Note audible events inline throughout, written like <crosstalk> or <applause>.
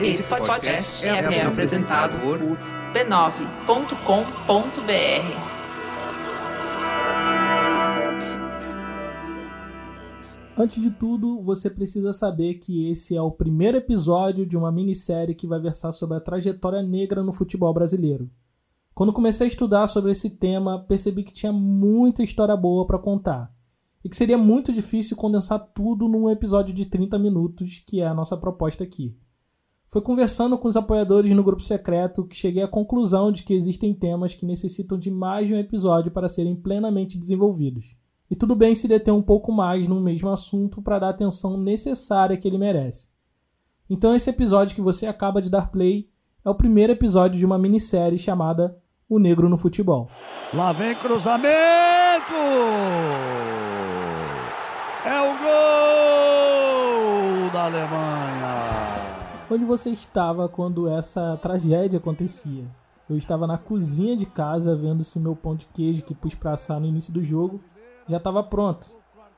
Esse podcast é, é apresentado por b9.com.br. Antes de tudo, você precisa saber que esse é o primeiro episódio de uma minissérie que vai versar sobre a trajetória negra no futebol brasileiro. Quando comecei a estudar sobre esse tema, percebi que tinha muita história boa para contar e que seria muito difícil condensar tudo num episódio de 30 minutos, que é a nossa proposta aqui. Foi conversando com os apoiadores no grupo secreto que cheguei à conclusão de que existem temas que necessitam de mais de um episódio para serem plenamente desenvolvidos. E tudo bem se deter um pouco mais no mesmo assunto para dar a atenção necessária que ele merece. Então, esse episódio que você acaba de dar play é o primeiro episódio de uma minissérie chamada O Negro no Futebol. Lá vem cruzamento! É o gol da Alemanha! Onde você estava quando essa tragédia acontecia? Eu estava na cozinha de casa vendo se meu pão de queijo que pus para assar no início do jogo já estava pronto.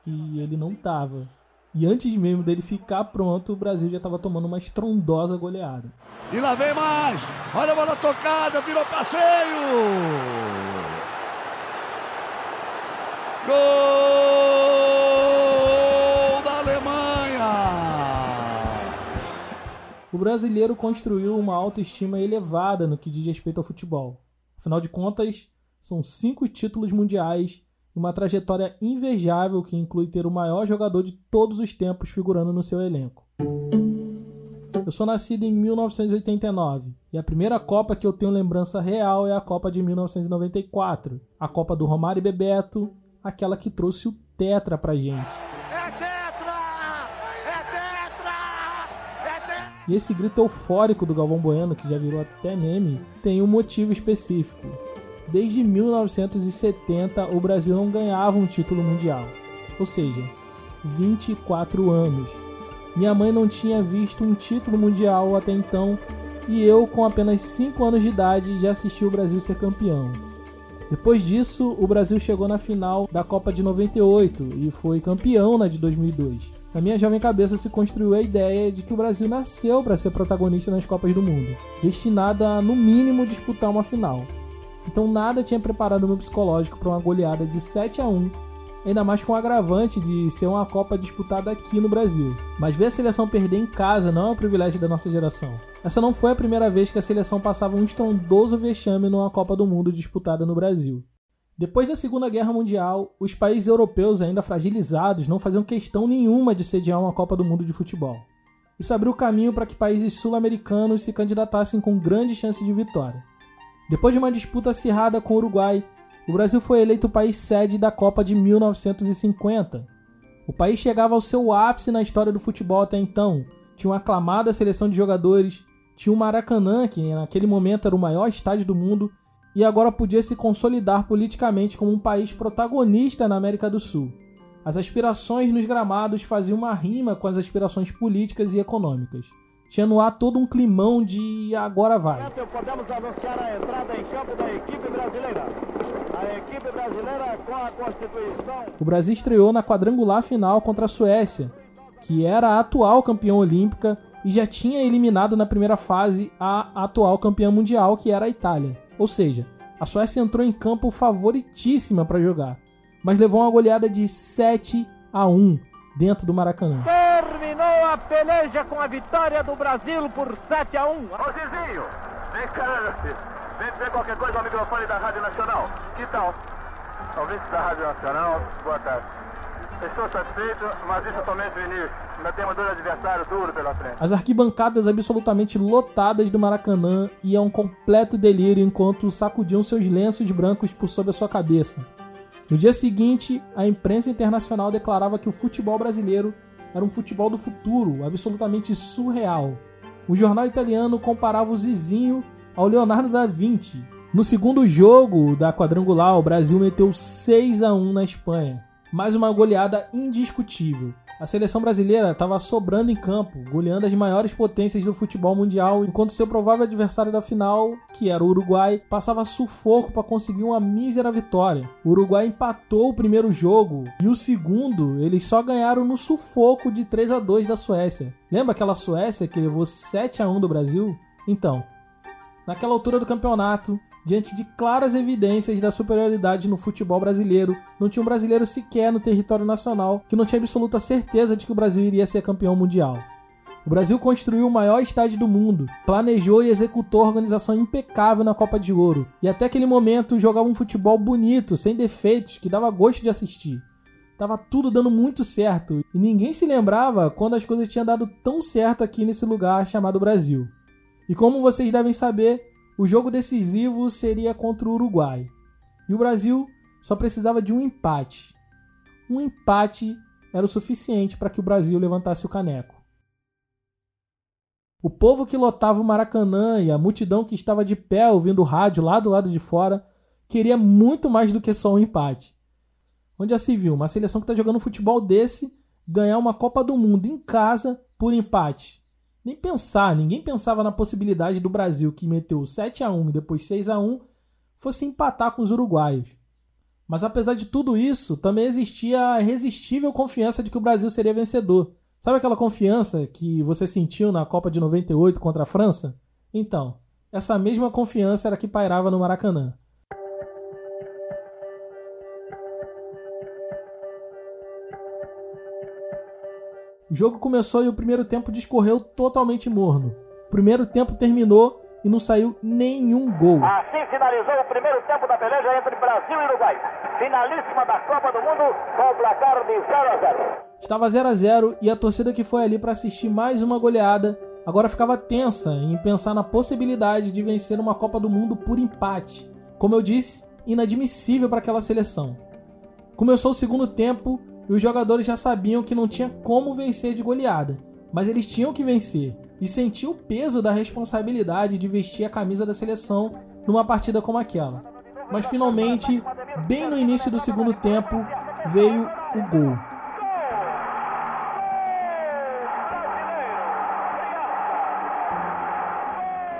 E ele não estava. E antes mesmo dele ficar pronto, o Brasil já estava tomando uma estrondosa goleada. E lá vem mais! Olha a bola tocada, virou passeio! Gol brasileiro construiu uma autoestima elevada no que diz respeito ao futebol. Afinal de contas, são cinco títulos mundiais uma trajetória invejável que inclui ter o maior jogador de todos os tempos figurando no seu elenco. Eu sou nascido em 1989 e a primeira Copa que eu tenho lembrança real é a Copa de 1994, a Copa do Romário e Bebeto, aquela que trouxe o Tetra pra gente. E esse grito eufórico do Galvão Bueno, que já virou até meme, tem um motivo específico. Desde 1970, o Brasil não ganhava um título mundial. Ou seja, 24 anos. Minha mãe não tinha visto um título mundial até então e eu, com apenas 5 anos de idade, já assisti o Brasil ser campeão. Depois disso, o Brasil chegou na final da Copa de 98 e foi campeão na de 2002. Na minha jovem cabeça se construiu a ideia de que o Brasil nasceu para ser protagonista nas Copas do Mundo, destinado a, no mínimo, disputar uma final. Então nada tinha preparado meu psicológico para uma goleada de 7 a 1 ainda mais com o agravante de ser uma Copa disputada aqui no Brasil. Mas ver a seleção perder em casa não é um privilégio da nossa geração. Essa não foi a primeira vez que a seleção passava um estrondoso vexame numa Copa do Mundo disputada no Brasil. Depois da Segunda Guerra Mundial, os países europeus ainda fragilizados não faziam questão nenhuma de sediar uma Copa do Mundo de futebol. Isso abriu caminho para que países sul-americanos se candidatassem com grande chance de vitória. Depois de uma disputa acirrada com o Uruguai, o Brasil foi eleito o país sede da Copa de 1950. O país chegava ao seu ápice na história do futebol até então. Tinha uma aclamada seleção de jogadores, tinha o Maracanã, que naquele momento era o maior estádio do mundo, e agora podia se consolidar politicamente como um país protagonista na América do Sul. As aspirações nos gramados faziam uma rima com as aspirações políticas e econômicas tinha no ar todo um climão de agora vai. Podemos anunciar a entrada em campo da equipe brasileira. A equipe brasileira com a Constituição. O Brasil estreou na quadrangular final contra a Suécia, que era a atual campeã olímpica e já tinha eliminado na primeira fase a atual campeã mundial, que era a Itália. Ou seja, a Suécia entrou em campo favoritíssima para jogar, mas levou uma goleada de 7 a 1 dentro do Maracanã. Terminou a peleja com a vitória do Brasil por 7 a 1. Ô Zizinho, vem cá, vem dizer qualquer coisa ao microfone da Rádio Nacional. Que tal? Ouvintes da Rádio Nacional, boa tarde. Estou satisfeito, mas isso é somente o início. Ainda temos dois adversários duros pela frente. As arquibancadas absolutamente lotadas do Maracanã iam um completo delírio enquanto sacudiam seus lenços brancos por sobre a sua cabeça. No dia seguinte, a imprensa internacional declarava que o futebol brasileiro era um futebol do futuro, absolutamente surreal. O jornal italiano comparava o Zizinho ao Leonardo da Vinci. No segundo jogo da quadrangular, o Brasil meteu 6 a 1 na Espanha. Mais uma goleada indiscutível. A seleção brasileira estava sobrando em campo, goleando as maiores potências do futebol mundial, enquanto seu provável adversário da final, que era o Uruguai, passava sufoco para conseguir uma mísera vitória. O Uruguai empatou o primeiro jogo e o segundo eles só ganharam no sufoco de 3 a 2 da Suécia. Lembra aquela Suécia que levou 7 a 1 do Brasil? Então, naquela altura do campeonato, diante de claras evidências da superioridade no futebol brasileiro. Não tinha um brasileiro sequer no território nacional que não tinha absoluta certeza de que o Brasil iria ser campeão mundial. O Brasil construiu o maior estádio do mundo, planejou e executou a organização impecável na Copa de Ouro, e até aquele momento jogava um futebol bonito, sem defeitos, que dava gosto de assistir. Tava tudo dando muito certo, e ninguém se lembrava quando as coisas tinham dado tão certo aqui nesse lugar chamado Brasil. E como vocês devem saber, o jogo decisivo seria contra o Uruguai. E o Brasil só precisava de um empate. Um empate era o suficiente para que o Brasil levantasse o caneco. O povo que lotava o Maracanã e a multidão que estava de pé ouvindo o rádio lá do lado de fora queria muito mais do que só um empate. Onde já se viu uma seleção que está jogando futebol desse ganhar uma Copa do Mundo em casa por empate? Nem pensar, ninguém pensava na possibilidade do Brasil, que meteu 7 a 1 e depois 6 a 1 fosse empatar com os uruguaios. Mas apesar de tudo isso, também existia a irresistível confiança de que o Brasil seria vencedor. Sabe aquela confiança que você sentiu na Copa de 98 contra a França? Então, essa mesma confiança era que pairava no Maracanã. O jogo começou e o primeiro tempo discorreu totalmente morno. O primeiro tempo terminou e não saiu nenhum gol. Assim finalizou o primeiro tempo da peleja entre Brasil e Uruguai. Finalíssima da Copa do Mundo com o placar de 0 a 0. Estava 0 a 0 e a torcida que foi ali para assistir mais uma goleada agora ficava tensa em pensar na possibilidade de vencer uma Copa do Mundo por empate. Como eu disse, inadmissível para aquela seleção. Começou o segundo tempo e os jogadores já sabiam que não tinha como vencer de goleada, mas eles tinham que vencer e sentiam o peso da responsabilidade de vestir a camisa da seleção numa partida como aquela. Mas finalmente, bem no início do segundo tempo, veio o gol.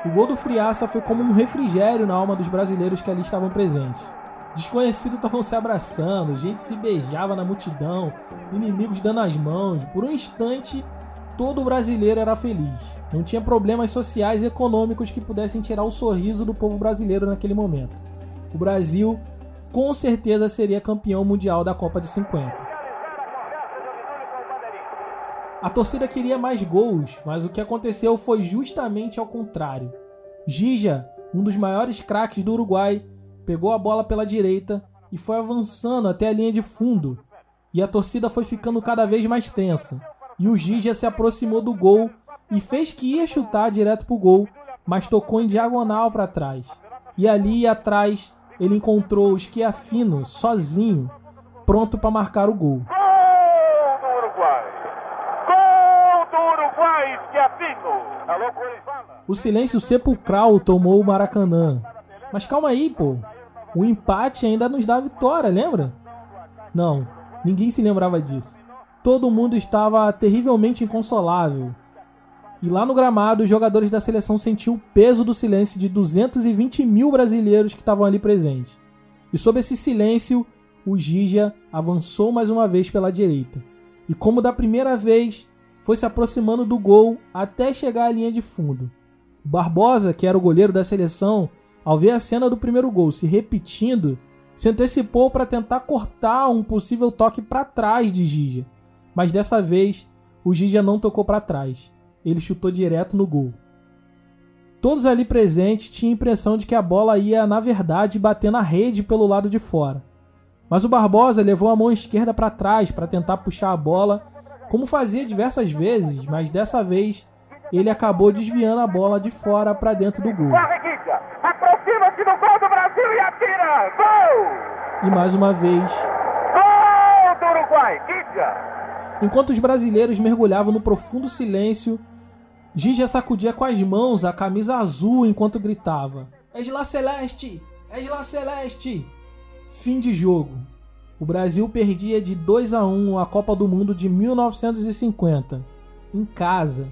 O gol do Friaça foi como um refrigério na alma dos brasileiros que ali estavam presentes. Desconhecidos estavam se abraçando, gente se beijava na multidão, inimigos dando as mãos. Por um instante, todo brasileiro era feliz. Não tinha problemas sociais e econômicos que pudessem tirar o sorriso do povo brasileiro naquele momento. O Brasil com certeza seria campeão mundial da Copa de 50. A torcida queria mais gols, mas o que aconteceu foi justamente ao contrário. Gija, um dos maiores craques do Uruguai, pegou a bola pela direita e foi avançando até a linha de fundo. E a torcida foi ficando cada vez mais tensa. E o Gigia se aproximou do gol e fez que ia chutar direto pro gol, mas tocou em diagonal para trás. E ali atrás ele encontrou o Schiafino sozinho, pronto para marcar o gol. Gol do Uruguai! Gol do Uruguai, Schiafino! Alô, Curitiba! O silêncio sepulcral tomou o Maracanã. Mas calma aí, pô. O empate ainda nos dá vitória, lembra? Não, ninguém se lembrava disso. Todo mundo estava terrivelmente inconsolável. E lá no gramado, os jogadores da seleção sentiam o peso do silêncio de 220 mil brasileiros que estavam ali presentes. E sob esse silêncio, o Gija avançou mais uma vez pela direita. E como da primeira vez, foi se aproximando do gol até chegar à linha de fundo. Barbosa, que era o goleiro da seleção, ao ver a cena do primeiro gol se repetindo, se antecipou para tentar cortar um possível toque para trás de Gija. Mas dessa vez, o Gija não tocou para trás. Ele chutou direto no gol. Todos ali presentes tinham a impressão de que a bola ia, na verdade, bater na rede pelo lado de fora. Mas o Barbosa levou a mão esquerda para trás para tentar puxar a bola, como fazia diversas vezes, mas dessa vez ele acabou desviando a bola de fora para dentro do gol. Gol! E mais uma vez. Gol do Uruguai! Giga! Enquanto os brasileiros mergulhavam no profundo silêncio, Gija sacudia com as mãos a camisa azul enquanto gritava: És lá Celeste! És lá Celeste! Fim de jogo. o Brasil perdia de 2 a 1 a Copa do Mundo de 1950, em casa.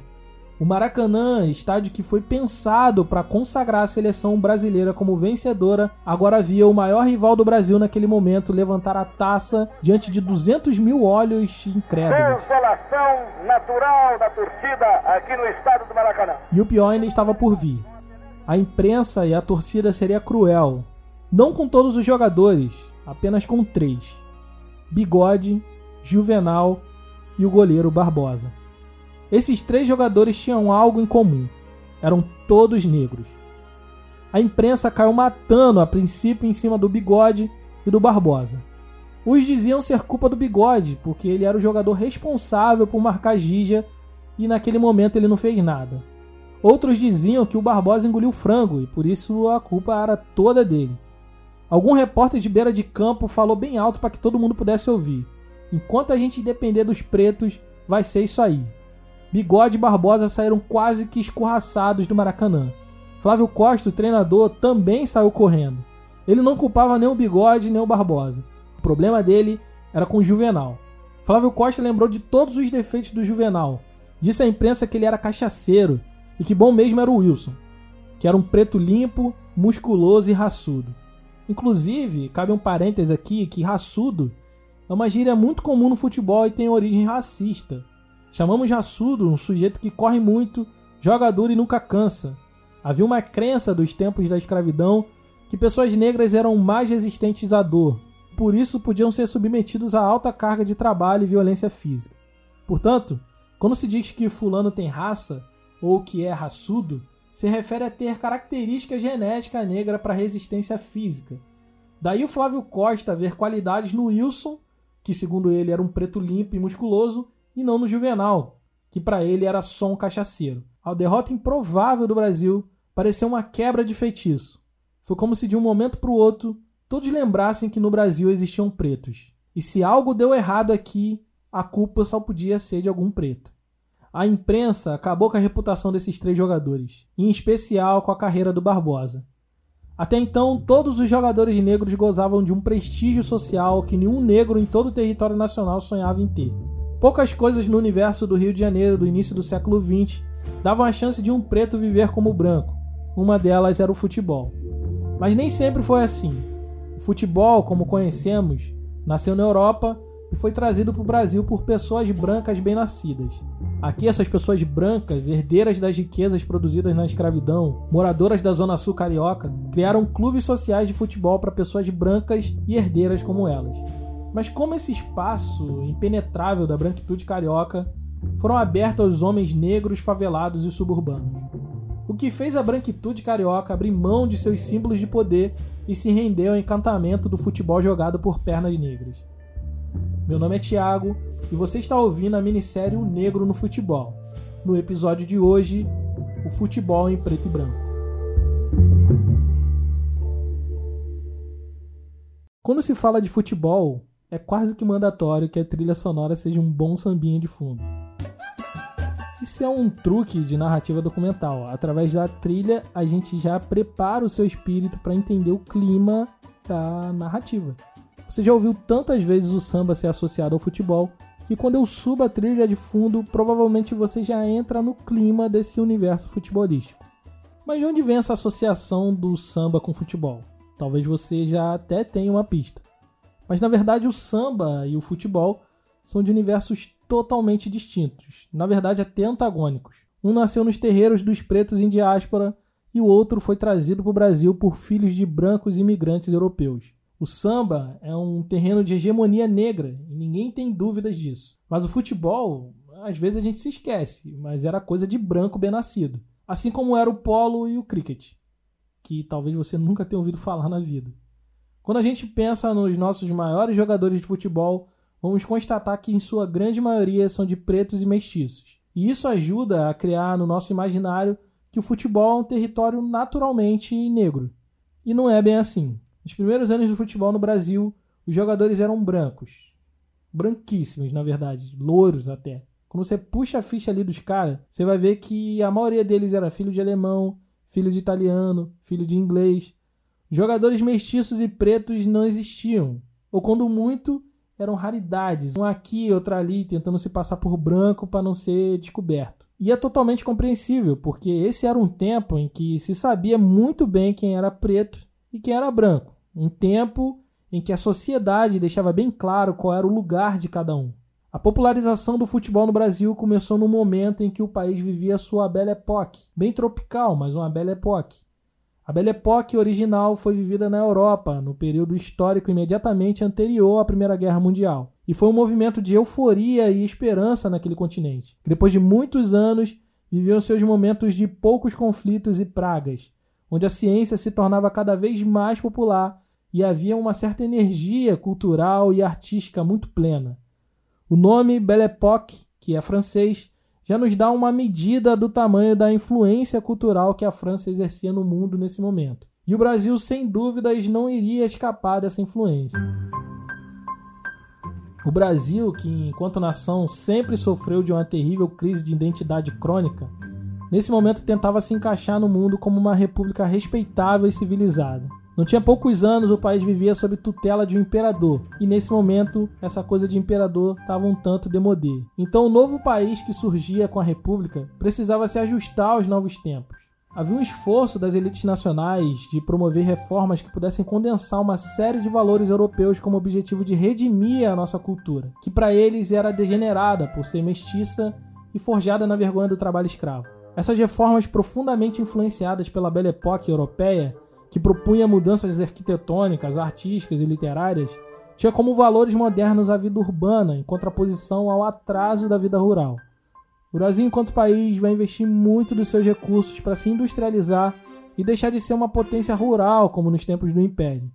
O Maracanã, estádio que foi pensado para consagrar a seleção brasileira como vencedora, agora via o maior rival do Brasil naquele momento levantar a taça diante de 200 mil olhos incrédulos. Consolação natural da torcida aqui no estádio do Maracanã. E o pior ainda estava por vir. A imprensa e a torcida seria cruel. Não com todos os jogadores, apenas com três: Bigode, Juvenal e o goleiro Barbosa. Esses três jogadores tinham algo em comum: eram todos negros. A imprensa caiu matando a princípio em cima do Bigode e do Barbosa. Uns diziam ser culpa do Bigode, porque ele era o jogador responsável por marcar Gija e naquele momento ele não fez nada. Outros diziam que o Barbosa engoliu frango e por isso a culpa era toda dele. Algum repórter de beira de campo falou bem alto para que todo mundo pudesse ouvir. Enquanto a gente depender dos pretos, vai ser isso aí. Bigode e Barbosa saíram quase que escorraçados do Maracanã. Flávio Costa, o treinador, também saiu correndo. Ele não culpava nem o Bigode nem o Barbosa. O problema dele era com o Juvenal. Flávio Costa lembrou de todos os defeitos do Juvenal. Disse à imprensa que ele era cachaceiro e que bom mesmo era o Wilson, que era um preto limpo, musculoso e raçudo. Inclusive, cabe um parêntese aqui que raçudo é uma gíria muito comum no futebol e tem origem racista. Chamamos raçudo um sujeito que corre muito, joga duro e nunca cansa. Havia uma crença dos tempos da escravidão que pessoas negras eram mais resistentes à dor, por isso podiam ser submetidos a alta carga de trabalho e violência física. Portanto, quando se diz que fulano tem raça ou que é raçudo, se refere a ter característica genética negra para resistência física. Daí o Flávio Costa ver qualidades no Wilson, que segundo ele era um preto limpo e musculoso, e não no Juvenal, que para ele era só um cachaceiro. A derrota improvável do Brasil pareceu uma quebra de feitiço. Foi como se de um momento para o outro todos lembrassem que no Brasil existiam pretos. E se algo deu errado aqui, a culpa só podia ser de algum preto. A imprensa acabou com a reputação desses três jogadores, em especial com a carreira do Barbosa. Até então, todos os jogadores negros gozavam de um prestígio social que nenhum negro em todo o território nacional sonhava em ter. Poucas coisas no universo do Rio de Janeiro do início do século XX davam a chance de um preto viver como branco. Uma delas era o futebol. Mas nem sempre foi assim. O futebol, como conhecemos, nasceu na Europa e foi trazido para o Brasil por pessoas brancas bem-nascidas. Aqui, essas pessoas brancas, herdeiras das riquezas produzidas na escravidão, moradoras da Zona Sul carioca, criaram clubes sociais de futebol para pessoas brancas e herdeiras como elas. Mas como esse espaço impenetrável da branquitude carioca foram abertos aos homens negros, favelados e suburbanos. O que fez a branquitude carioca abrir mão de seus símbolos de poder e se render ao encantamento do futebol jogado por pernas negras. Meu nome é Thiago e você está ouvindo a minissérie O Negro no Futebol. No episódio de hoje, o futebol em preto e branco. Quando se fala de futebol, é quase que mandatório que a trilha sonora seja um bom sambinha de fundo. Isso é um truque de narrativa documental. Através da trilha, a gente já prepara o seu espírito para entender o clima da narrativa. Você já ouviu tantas vezes o samba ser associado ao futebol que quando eu subo a trilha de fundo, provavelmente você já entra no clima desse universo futebolístico. Mas de onde vem essa associação do samba com futebol? Talvez você já até tenha uma pista. Mas na verdade o samba e o futebol são de universos totalmente distintos, na verdade até antagônicos. Um nasceu nos terreiros dos pretos em diáspora e o outro foi trazido para o Brasil por filhos de brancos imigrantes europeus. O samba é um terreno de hegemonia negra e ninguém tem dúvidas disso. Mas o futebol, às vezes a gente se esquece, mas era coisa de branco bem nascido. Assim como era o polo e o cricket, que talvez você nunca tenha ouvido falar na vida. Quando a gente pensa nos nossos maiores jogadores de futebol, vamos constatar que em sua grande maioria são de pretos e mestiços. E isso ajuda a criar no nosso imaginário que o futebol é um território naturalmente negro. E não é bem assim. Nos primeiros anos do futebol no Brasil, os jogadores eram brancos. Branquíssimos, na verdade, louros até. Quando você puxa a ficha ali dos caras, você vai ver que a maioria deles era filho de alemão, filho de italiano, filho de inglês. Jogadores mestiços e pretos não existiam. ou quando muito, eram raridades, um aqui, outro ali, tentando se passar por branco para não ser descoberto. E é totalmente compreensível, porque esse era um tempo em que se sabia muito bem quem era preto e quem era branco. Um tempo em que a sociedade deixava bem claro qual era o lugar de cada um. A popularização do futebol no Brasil começou no momento em que o país vivia sua Belle Époque, bem tropical, mas uma Belle Époque. A Belle Époque original foi vivida na Europa, no período histórico imediatamente anterior à Primeira Guerra Mundial, e foi um movimento de euforia e esperança naquele continente, que depois de muitos anos viveu seus momentos de poucos conflitos e pragas, onde a ciência se tornava cada vez mais popular e havia uma certa energia cultural e artística muito plena. O nome Belle Époque, que é francês, já nos dá uma medida do tamanho da influência cultural que a França exercia no mundo nesse momento. E o Brasil, sem dúvidas, não iria escapar dessa influência. O Brasil, que enquanto nação sempre sofreu de uma terrível crise de identidade crônica, nesse momento tentava se encaixar no mundo como uma república respeitável e civilizada. Não tinha poucos anos o país vivia sob tutela de um imperador, e nesse momento essa coisa de imperador estava um tanto demodê. Então o novo país que surgia com a república precisava se ajustar aos novos tempos. Havia um esforço das elites nacionais de promover reformas que pudessem condensar uma série de valores europeus como objetivo de redimir a nossa cultura, que para eles era degenerada por ser mestiça e forjada na vergonha do trabalho escravo. Essas reformas profundamente influenciadas pela Belle Époque europeia que propunha mudanças arquitetônicas, artísticas e literárias, tinha como valores modernos a vida urbana, em contraposição ao atraso da vida rural. O Brasil, enquanto país, vai investir muito dos seus recursos para se industrializar e deixar de ser uma potência rural como nos tempos do Império.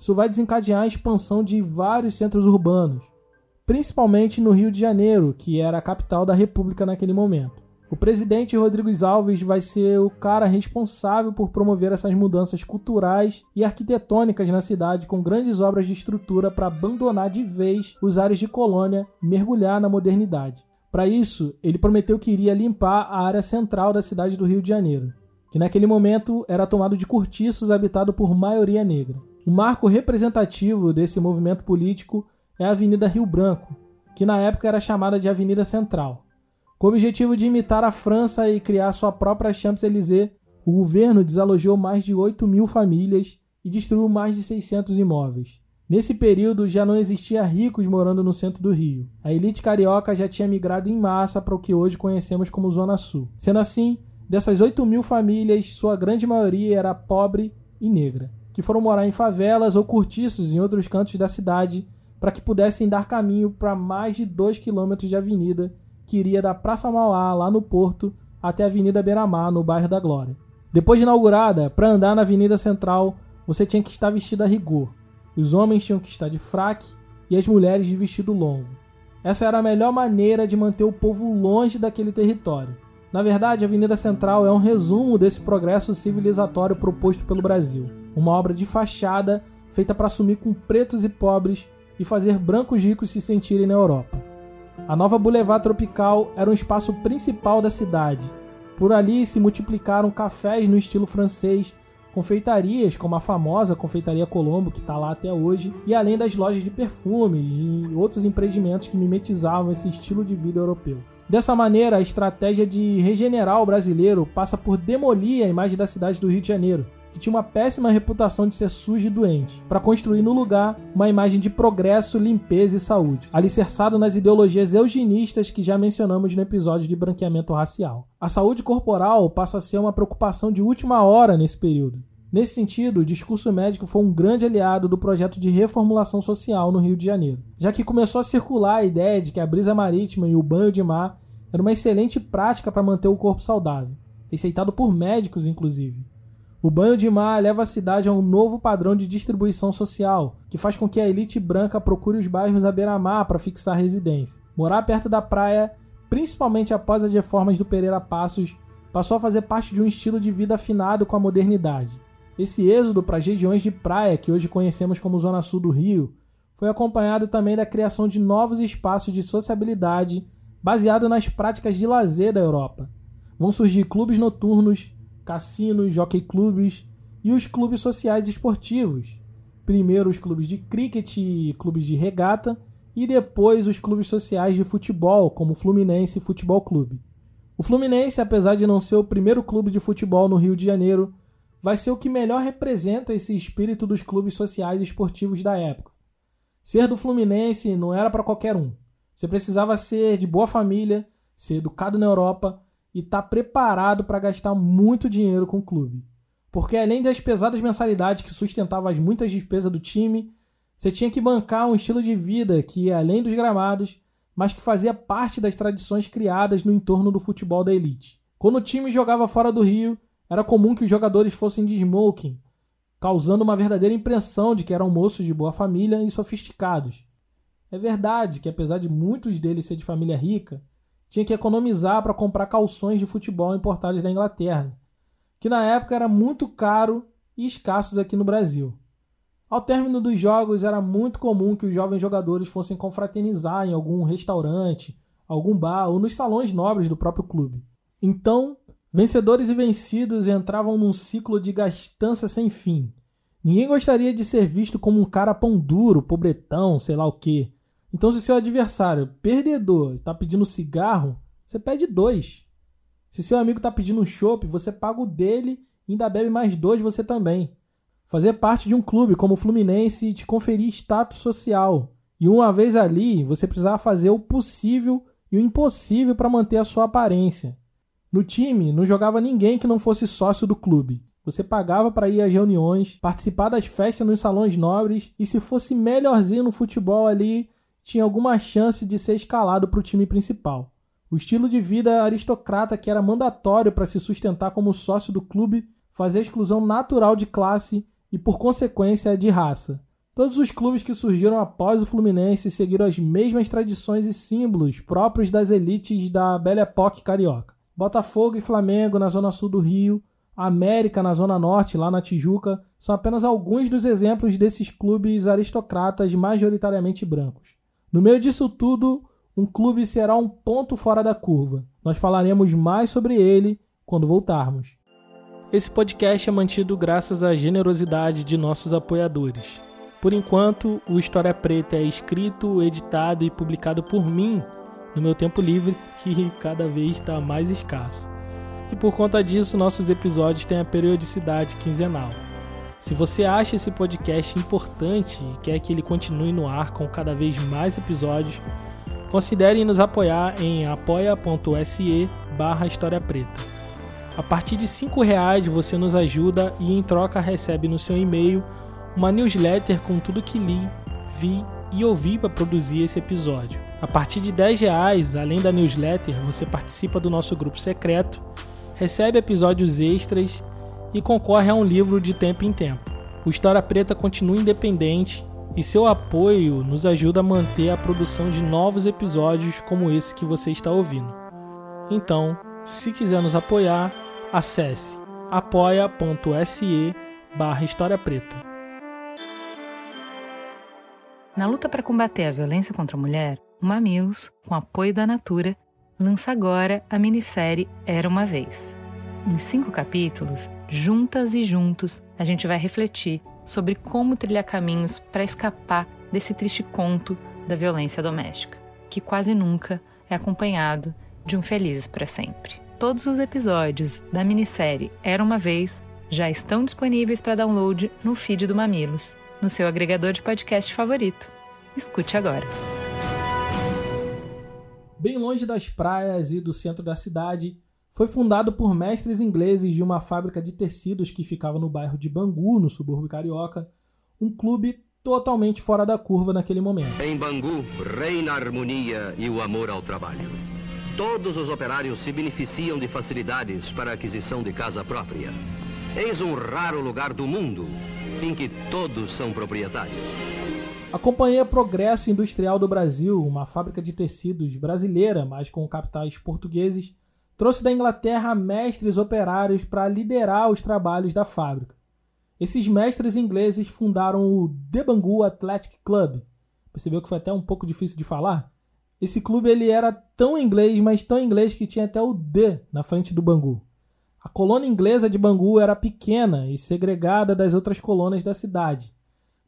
Isso vai desencadear a expansão de vários centros urbanos, principalmente no Rio de Janeiro, que era a capital da República naquele momento. O presidente Rodrigues Alves vai ser o cara responsável por promover essas mudanças culturais e arquitetônicas na cidade, com grandes obras de estrutura para abandonar de vez os ares de colônia e mergulhar na modernidade. Para isso, ele prometeu que iria limpar a área central da cidade do Rio de Janeiro, que naquele momento era tomado de cortiços habitado por maioria negra. O marco representativo desse movimento político é a Avenida Rio Branco, que na época era chamada de Avenida Central. Com o objetivo de imitar a França e criar sua própria Champs-Élysées, o governo desalojou mais de 8 mil famílias e destruiu mais de 600 imóveis. Nesse período já não existia ricos morando no centro do Rio. A elite carioca já tinha migrado em massa para o que hoje conhecemos como Zona Sul. Sendo assim, dessas 8 mil famílias, sua grande maioria era pobre e negra, que foram morar em favelas ou cortiços em outros cantos da cidade para que pudessem dar caminho para mais de 2 quilômetros de avenida que iria da Praça Mauá, lá no Porto, até a Avenida Beira-Mar, no bairro da Glória. Depois de inaugurada, para andar na Avenida Central, você tinha que estar vestido a rigor. Os homens tinham que estar de fraque e as mulheres de vestido longo. Essa era a melhor maneira de manter o povo longe daquele território. Na verdade, a Avenida Central é um resumo desse progresso civilizatório proposto pelo Brasil. Uma obra de fachada feita para assumir com pretos e pobres e fazer brancos ricos se sentirem na Europa. A nova Boulevard Tropical era um espaço principal da cidade. Por ali se multiplicaram cafés no estilo francês, confeitarias como a famosa Confeitaria Colombo, que está lá até hoje, e além das lojas de perfume e outros empreendimentos que mimetizavam esse estilo de vida europeu. Dessa maneira, a estratégia de regenerar o brasileiro passa por demolir a imagem da cidade do Rio de Janeiro, que tinha uma péssima reputação de ser sujo e doente, para construir no lugar uma imagem de progresso, limpeza e saúde, alicerçado nas ideologias eugenistas que já mencionamos no episódio de branqueamento racial. A saúde corporal passa a ser uma preocupação de última hora nesse período. Nesse sentido, o discurso médico foi um grande aliado do projeto de reformulação social no Rio de Janeiro, já que começou a circular a ideia de que a brisa marítima e o banho de mar era uma excelente prática para manter o corpo saudável, receitado por médicos, inclusive. O banho de mar leva a cidade a um novo padrão de distribuição social, que faz com que a elite branca procure os bairros à beira-mar para fixar residência. Morar perto da praia, principalmente após as reformas do Pereira Passos, passou a fazer parte de um estilo de vida afinado com a modernidade. Esse êxodo para as regiões de praia, que hoje conhecemos como Zona Sul do Rio, foi acompanhado também da criação de novos espaços de sociabilidade baseado nas práticas de lazer da Europa. Vão surgir clubes noturnos, cassinos, jockey clubes e os clubes sociais esportivos, Primeiro os clubes de cricket e clubes de regata, e depois os clubes sociais de futebol, como o Fluminense Futebol Clube. O Fluminense, apesar de não ser o primeiro clube de futebol no Rio de Janeiro, vai ser o que melhor representa esse espírito dos clubes sociais e esportivos da época. Ser do Fluminense não era para qualquer um. Você precisava ser de boa família, ser educado na Europa e estar tá preparado para gastar muito dinheiro com o clube. Porque além das pesadas mensalidades que sustentavam as muitas despesas do time, você tinha que bancar um estilo de vida que ia além dos gramados, mas que fazia parte das tradições criadas no entorno do futebol da elite. Quando o time jogava fora do Rio, era comum que os jogadores fossem de smoking, causando uma verdadeira impressão de que eram moços de boa família e sofisticados. É verdade que, apesar de muitos deles ser de família rica, tinha que economizar para comprar calções de futebol importados da Inglaterra, que na época era muito caro e escassos aqui no Brasil. Ao término dos jogos, era muito comum que os jovens jogadores fossem confraternizar em algum restaurante, algum bar ou nos salões nobres do próprio clube. Então, vencedores e vencidos entravam num ciclo de gastança sem fim. Ninguém gostaria de ser visto como um cara pão duro, pobretão, sei lá o quê. Então, se seu adversário, perdedor, está pedindo cigarro, você pede dois. Se seu amigo está pedindo um chopp, você paga o dele e ainda bebe mais dois você também. Fazer parte de um clube como o Fluminense te conferir status social. E uma vez ali, você precisava fazer o possível e o impossível para manter a sua aparência. No time, não jogava ninguém que não fosse sócio do clube. Você pagava para ir às reuniões, participar das festas nos salões nobres e se fosse melhorzinho no futebol ali, tinha alguma chance de ser escalado para o time principal. O estilo de vida aristocrata que era mandatório para se sustentar como sócio do clube fazia exclusão natural de classe e, por consequência, de raça. Todos os clubes que surgiram após o Fluminense seguiram as mesmas tradições e símbolos próprios das elites da Belle Époque carioca. Botafogo e Flamengo na zona sul do Rio, América na zona norte, lá na Tijuca, são apenas alguns dos exemplos desses clubes aristocratas majoritariamente brancos. No meio disso tudo, um clube será um ponto fora da curva. Nós falaremos mais sobre ele quando voltarmos. Esse podcast é mantido graças à generosidade de nossos apoiadores. Por enquanto, o História Preta é escrito, editado e publicado por mim no meu tempo livre, <laughs> que cada vez está mais escasso. E por conta disso, nossos episódios têm a periodicidade quinzenal. Se você acha esse podcast importante e quer que ele continue no ar com cada vez mais episódios, considere nos apoiar em apoia.se barra História Preta. A partir de R$ reais você nos ajuda e em troca recebe no seu e-mail uma newsletter com tudo que li, vi e ouvi para produzir esse episódio. A partir de R$ reais, além da newsletter, você participa do nosso grupo secreto, recebe episódios extras e concorre a um livro de tempo em tempo. O História Preta continua independente e seu apoio nos ajuda a manter a produção de novos episódios como esse que você está ouvindo. Então, se quiser nos apoiar, acesse apoia.se barra História Preta. Na luta para combater a violência contra a mulher, o Mamilos, com apoio da Natura, lança agora a minissérie Era Uma Vez. Em cinco capítulos, juntas e juntos, a gente vai refletir sobre como trilhar caminhos para escapar desse triste conto da violência doméstica, que quase nunca é acompanhado de um felizes para sempre. Todos os episódios da minissérie Era uma Vez já estão disponíveis para download no feed do Mamilos, no seu agregador de podcast favorito. Escute agora. Bem longe das praias e do centro da cidade, foi fundado por mestres ingleses de uma fábrica de tecidos que ficava no bairro de Bangu, no subúrbio carioca, um clube totalmente fora da curva naquele momento. Em Bangu, reina a harmonia e o amor ao trabalho. Todos os operários se beneficiam de facilidades para a aquisição de casa própria. Eis um raro lugar do mundo em que todos são proprietários. A Companhia Progresso Industrial do Brasil, uma fábrica de tecidos brasileira, mas com capitais portugueses, trouxe da Inglaterra mestres operários para liderar os trabalhos da fábrica. Esses mestres ingleses fundaram o The Bangu Athletic Club. Percebeu que foi até um pouco difícil de falar? Esse clube ele era tão inglês, mas tão inglês que tinha até o D na frente do Bangu. A colônia inglesa de Bangu era pequena e segregada das outras colônias da cidade.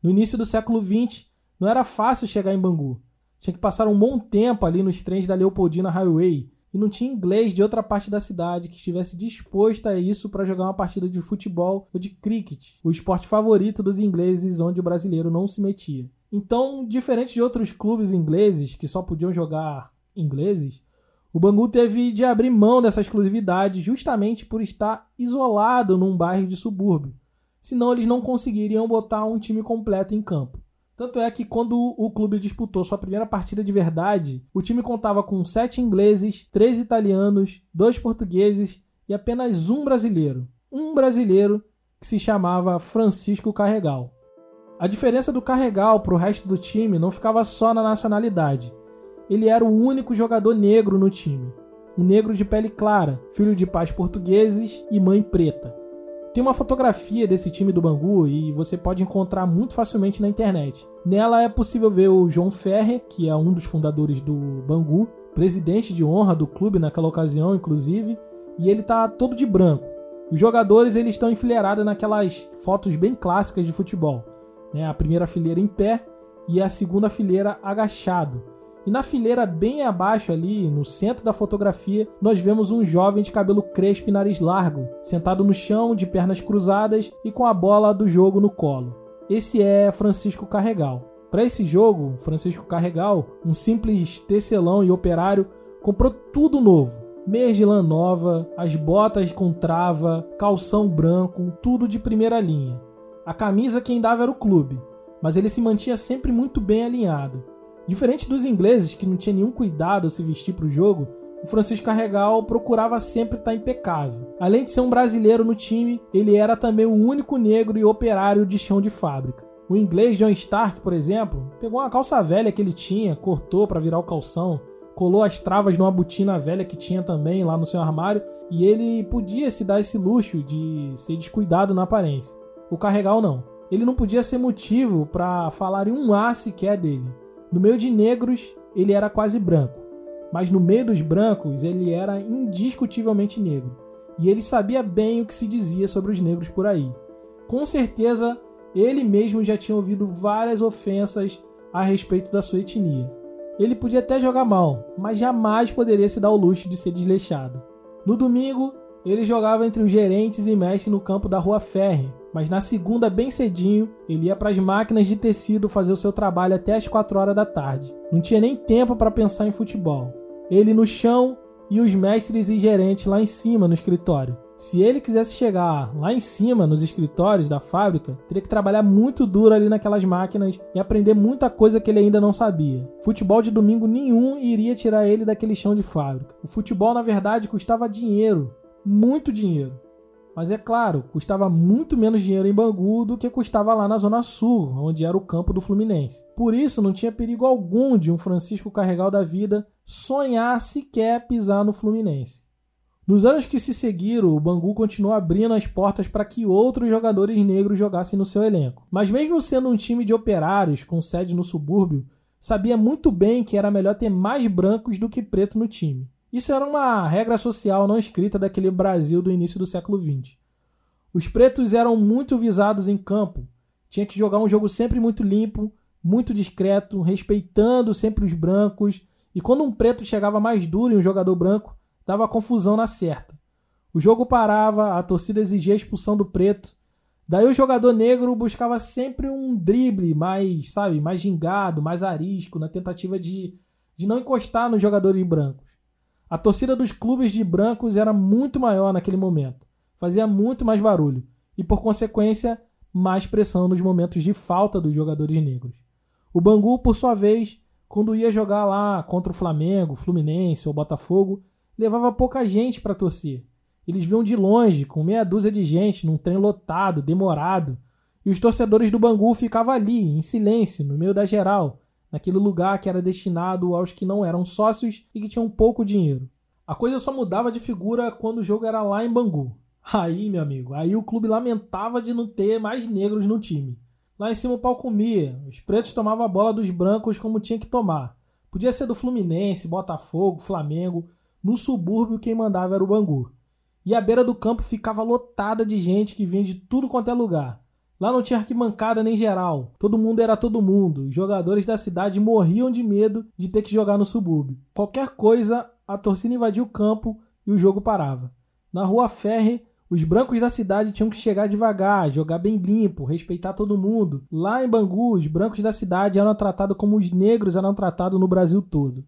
No início do século XX, não era fácil chegar em Bangu. Tinha que passar um bom tempo ali nos trens da Leopoldina Highway e não tinha inglês de outra parte da cidade que estivesse disposto a isso para jogar uma partida de futebol ou de cricket, o esporte favorito dos ingleses onde o brasileiro não se metia. Então, diferente de outros clubes ingleses que só podiam jogar ingleses, o Bangu teve de abrir mão dessa exclusividade justamente por estar isolado num bairro de subúrbio. Senão eles não conseguiriam botar um time completo em campo. Tanto é que quando o clube disputou sua primeira partida de verdade, o time contava com sete ingleses, três italianos, dois portugueses e apenas um brasileiro. Um brasileiro que se chamava Francisco Carregal. A diferença do Carregal para o resto do time não ficava só na nacionalidade. Ele era o único jogador negro no time. Um negro de pele clara, filho de pais portugueses e mãe preta. Tem uma fotografia desse time do Bangu e você pode encontrar muito facilmente na internet. Nela é possível ver o João Ferrer, que é um dos fundadores do Bangu, presidente de honra do clube naquela ocasião, inclusive, e ele tá todo de branco. Os jogadores eles estão enfileirados naquelas fotos bem clássicas de futebol, né? A primeira fileira em pé e a segunda fileira agachado. E na fileira bem abaixo ali, no centro da fotografia, nós vemos um jovem de cabelo crespo e nariz largo, sentado no chão, de pernas cruzadas e com a bola do jogo no colo. Esse é Francisco Carregal. Para esse jogo, Francisco Carregal, um simples tecelão e operário, comprou tudo novo. Meias de lã nova, as botas com trava, calção branco, tudo de primeira linha. A camisa quem dava era o clube, mas ele se mantinha sempre muito bem alinhado. Diferente dos ingleses, que não tinha nenhum cuidado ao se vestir para o jogo, o Francisco Carregal procurava sempre estar impecável. Além de ser um brasileiro no time, ele era também o único negro e operário de chão de fábrica. O inglês John Stark, por exemplo, pegou uma calça velha que ele tinha, cortou para virar o calção, colou as travas numa botina velha que tinha também lá no seu armário, e ele podia se dar esse luxo de ser descuidado na aparência. O Carregal não. Ele não podia ser motivo para falar em um A sequer dele. No meio de negros, ele era quase branco, mas no meio dos brancos, ele era indiscutivelmente negro. E ele sabia bem o que se dizia sobre os negros por aí. Com certeza, ele mesmo já tinha ouvido várias ofensas a respeito da sua etnia. Ele podia até jogar mal, mas jamais poderia se dar o luxo de ser desleixado. No domingo, ele jogava entre os gerentes e mestres no campo da Rua Ferre, mas na segunda, bem cedinho, ele ia para as máquinas de tecido fazer o seu trabalho até as 4 horas da tarde. Não tinha nem tempo para pensar em futebol. Ele no chão e os mestres e gerentes lá em cima no escritório. Se ele quisesse chegar lá em cima nos escritórios da fábrica, teria que trabalhar muito duro ali naquelas máquinas e aprender muita coisa que ele ainda não sabia. Futebol de domingo nenhum iria tirar ele daquele chão de fábrica. O futebol, na verdade, custava dinheiro, muito dinheiro. Mas é claro, custava muito menos dinheiro em Bangu do que custava lá na Zona Sul, onde era o campo do Fluminense. Por isso, não tinha perigo algum de um Francisco Carregal da vida sonhar sequer pisar no Fluminense. Nos anos que se seguiram, o Bangu continuou abrindo as portas para que outros jogadores negros jogassem no seu elenco. Mas mesmo sendo um time de operários com sede no subúrbio, sabia muito bem que era melhor ter mais brancos do que preto no time. Isso era uma regra social não escrita daquele Brasil do início do século XX. Os pretos eram muito visados em campo, tinha que jogar um jogo sempre muito limpo, muito discreto, respeitando sempre os brancos, e quando um preto chegava mais duro em um jogador branco, dava confusão na certa. O jogo parava, a torcida exigia a expulsão do preto. Daí o jogador negro buscava sempre um drible mais, sabe, mais gingado, mais arisco, na tentativa de, de não encostar nos jogadores brancos. A torcida dos clubes de brancos era muito maior naquele momento, fazia muito mais barulho e, por consequência, mais pressão nos momentos de falta dos jogadores negros. O Bangu, por sua vez, quando ia jogar lá contra o Flamengo, Fluminense ou Botafogo, levava pouca gente para torcer. Eles vinham de longe, com meia dúzia de gente, num trem lotado, demorado, e os torcedores do Bangu ficavam ali, em silêncio, no meio da geral, naquele lugar que era destinado aos que não eram sócios e que tinham pouco dinheiro. A coisa só mudava de figura quando o jogo era lá em Bangu. <laughs> Aí, meu amigo, aí o clube lamentava de não ter mais negros no time. Lá em cima o pau comia, os pretos tomavam a bola dos brancos como tinha que tomar. Podia ser do Fluminense, Botafogo, Flamengo, no subúrbio quem mandava era o Bangu. E a beira do campo ficava lotada de gente que vinha de tudo quanto é lugar. Lá não tinha arquibancada nem geral. Todo mundo era todo mundo. Os jogadores da cidade morriam de medo de ter que jogar no subúrbio. Qualquer coisa, a torcida invadia o campo e o jogo parava. Na rua Ferre, os brancos da cidade tinham que chegar devagar, jogar bem limpo, respeitar todo mundo. Lá em Bangu, os brancos da cidade eram tratados como os negros eram tratados no Brasil todo.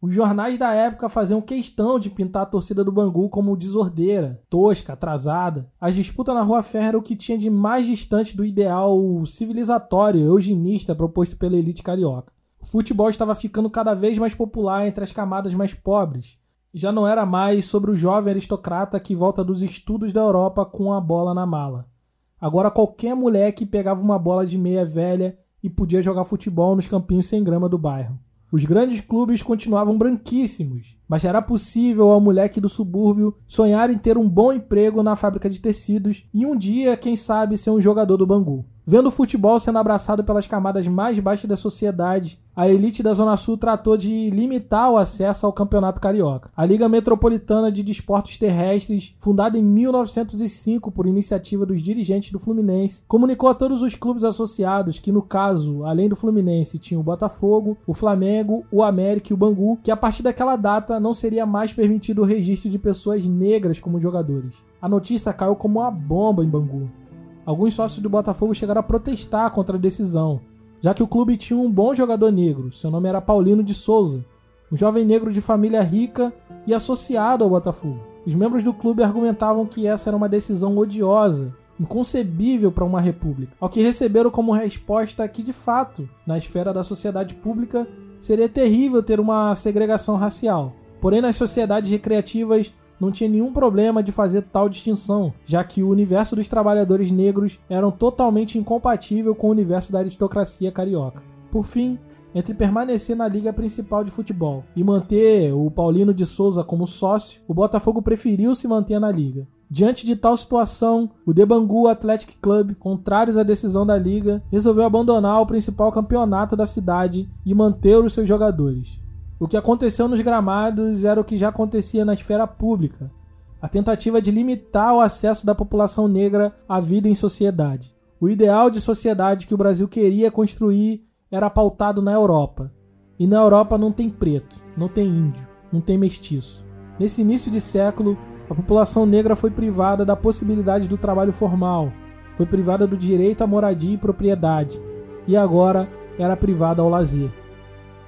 Os jornais da época faziam questão de pintar a torcida do Bangu como desordeira, tosca, atrasada. As disputas na Rua Ferro era o que tinha de mais distante do ideal civilizatório eugenista proposto pela elite carioca. O futebol estava ficando cada vez mais popular entre as camadas mais pobres. Já não era mais sobre o jovem aristocrata que volta dos estudos da Europa com a bola na mala. Agora qualquer moleque pegava uma bola de meia velha e podia jogar futebol nos campinhos sem grama do bairro. Os grandes clubes continuavam branquíssimos, mas era possível ao moleque do subúrbio sonhar em ter um bom emprego na fábrica de tecidos e um dia, quem sabe, ser um jogador do Bangu. Vendo o futebol sendo abraçado pelas camadas mais baixas da sociedade, a elite da Zona Sul tratou de limitar o acesso ao Campeonato Carioca. A Liga Metropolitana de Desportos Terrestres, fundada em 1905 por iniciativa dos dirigentes do Fluminense, comunicou a todos os clubes associados que, no caso, além do Fluminense, tinha o Botafogo, o Flamengo, o América e o Bangu, que a partir daquela data não seria mais permitido o registro de pessoas negras como jogadores. A notícia caiu como uma bomba em Bangu alguns sócios do Botafogo chegaram a protestar contra a decisão, já que o clube tinha um bom jogador negro, seu nome era Paulino de Souza, um jovem negro de família rica e associado ao Botafogo. Os membros do clube argumentavam que essa era uma decisão odiosa, inconcebível para uma república, ao que receberam como resposta que, de fato, na esfera da sociedade pública, seria terrível ter uma segregação racial. Porém, nas sociedades recreativas, não tinha nenhum problema de fazer tal distinção, já que o universo dos trabalhadores negros eram totalmente incompatível com o universo da aristocracia carioca. Por fim, entre permanecer na liga principal de futebol e manter o Paulino de Souza como sócio, o Botafogo preferiu se manter na liga. Diante de tal situação, o Debangu Athletic Club, contrários à decisão da liga, resolveu abandonar o principal campeonato da cidade e manter os seus jogadores. O que aconteceu nos gramados era o que já acontecia na esfera pública, a tentativa de limitar o acesso da população negra à vida em sociedade. O ideal de sociedade que o Brasil queria construir era pautado na Europa. E na Europa não tem preto, não tem índio, não tem mestiço. Nesse início de século, a população negra foi privada da possibilidade do trabalho formal, foi privada do direito à moradia e propriedade, e agora era privada ao lazer.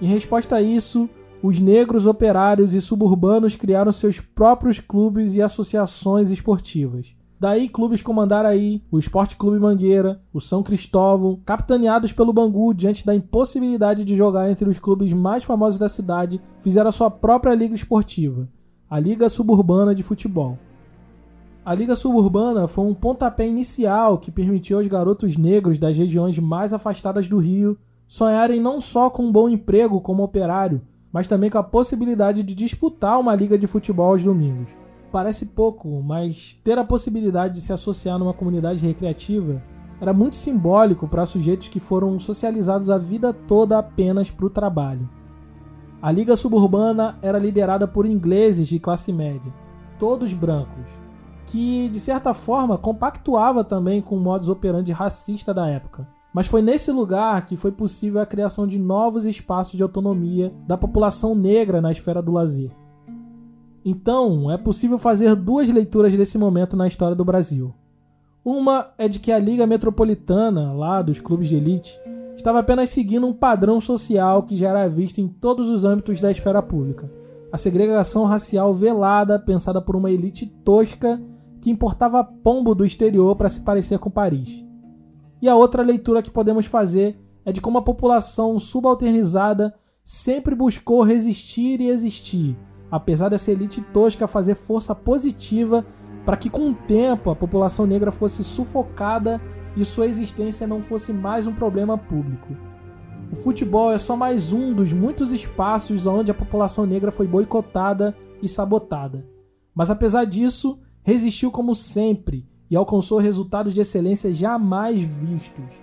Em resposta a isso, os negros operários e suburbanos criaram seus próprios clubes e associações esportivas. Daí clubes como Andaraí, o Esporte Clube Mangueira, o São Cristóvão, capitaneados pelo Bangu diante da impossibilidade de jogar entre os clubes mais famosos da cidade, fizeram sua própria liga esportiva, a Liga Suburbana de Futebol. A Liga Suburbana foi um pontapé inicial que permitiu aos garotos negros das regiões mais afastadas do Rio sonharem não só com um bom emprego como operário, mas também com a possibilidade de disputar uma liga de futebol aos domingos. Parece pouco, mas ter a possibilidade de se associar numa comunidade recreativa era muito simbólico para sujeitos que foram socializados a vida toda apenas para o trabalho. A liga suburbana era liderada por ingleses de classe média, todos brancos, que de certa forma compactuava também com o modus operandi racista da época mas foi nesse lugar que foi possível a criação de novos espaços de autonomia da população negra na esfera do lazer. Então, é possível fazer duas leituras desse momento na história do Brasil. Uma é de que a Liga Metropolitana, lá dos clubes de elite, estava apenas seguindo um padrão social que já era visto em todos os âmbitos da esfera pública. A segregação racial velada, pensada por uma elite tosca que importava pombo do exterior para se parecer com Paris. E a outra leitura que podemos fazer é de como a população subalternizada sempre buscou resistir e existir, apesar dessa elite tosca fazer força positiva para que com o tempo a população negra fosse sufocada e sua existência não fosse mais um problema público. O futebol é só mais um dos muitos espaços onde a população negra foi boicotada e sabotada. Mas apesar disso, resistiu como sempre e alcançou resultados de excelência jamais vistos.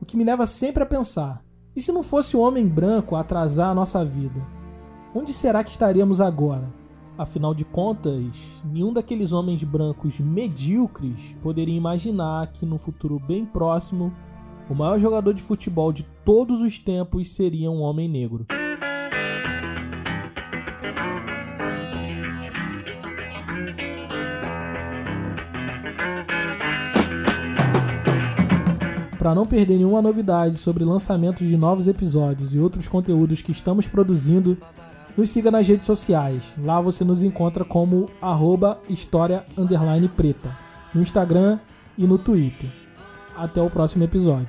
O que me leva sempre a pensar: e se não fosse o homem branco a atrasar a nossa vida? Onde será que estaríamos agora? Afinal de contas, nenhum daqueles homens brancos medíocres poderia imaginar que no futuro bem próximo, o maior jogador de futebol de todos os tempos seria um homem negro. Para não perder nenhuma novidade sobre lançamentos de novos episódios e outros conteúdos que estamos produzindo, nos siga nas redes sociais. Lá você nos encontra como arroba história preta, no Instagram e no Twitter. Até o próximo episódio.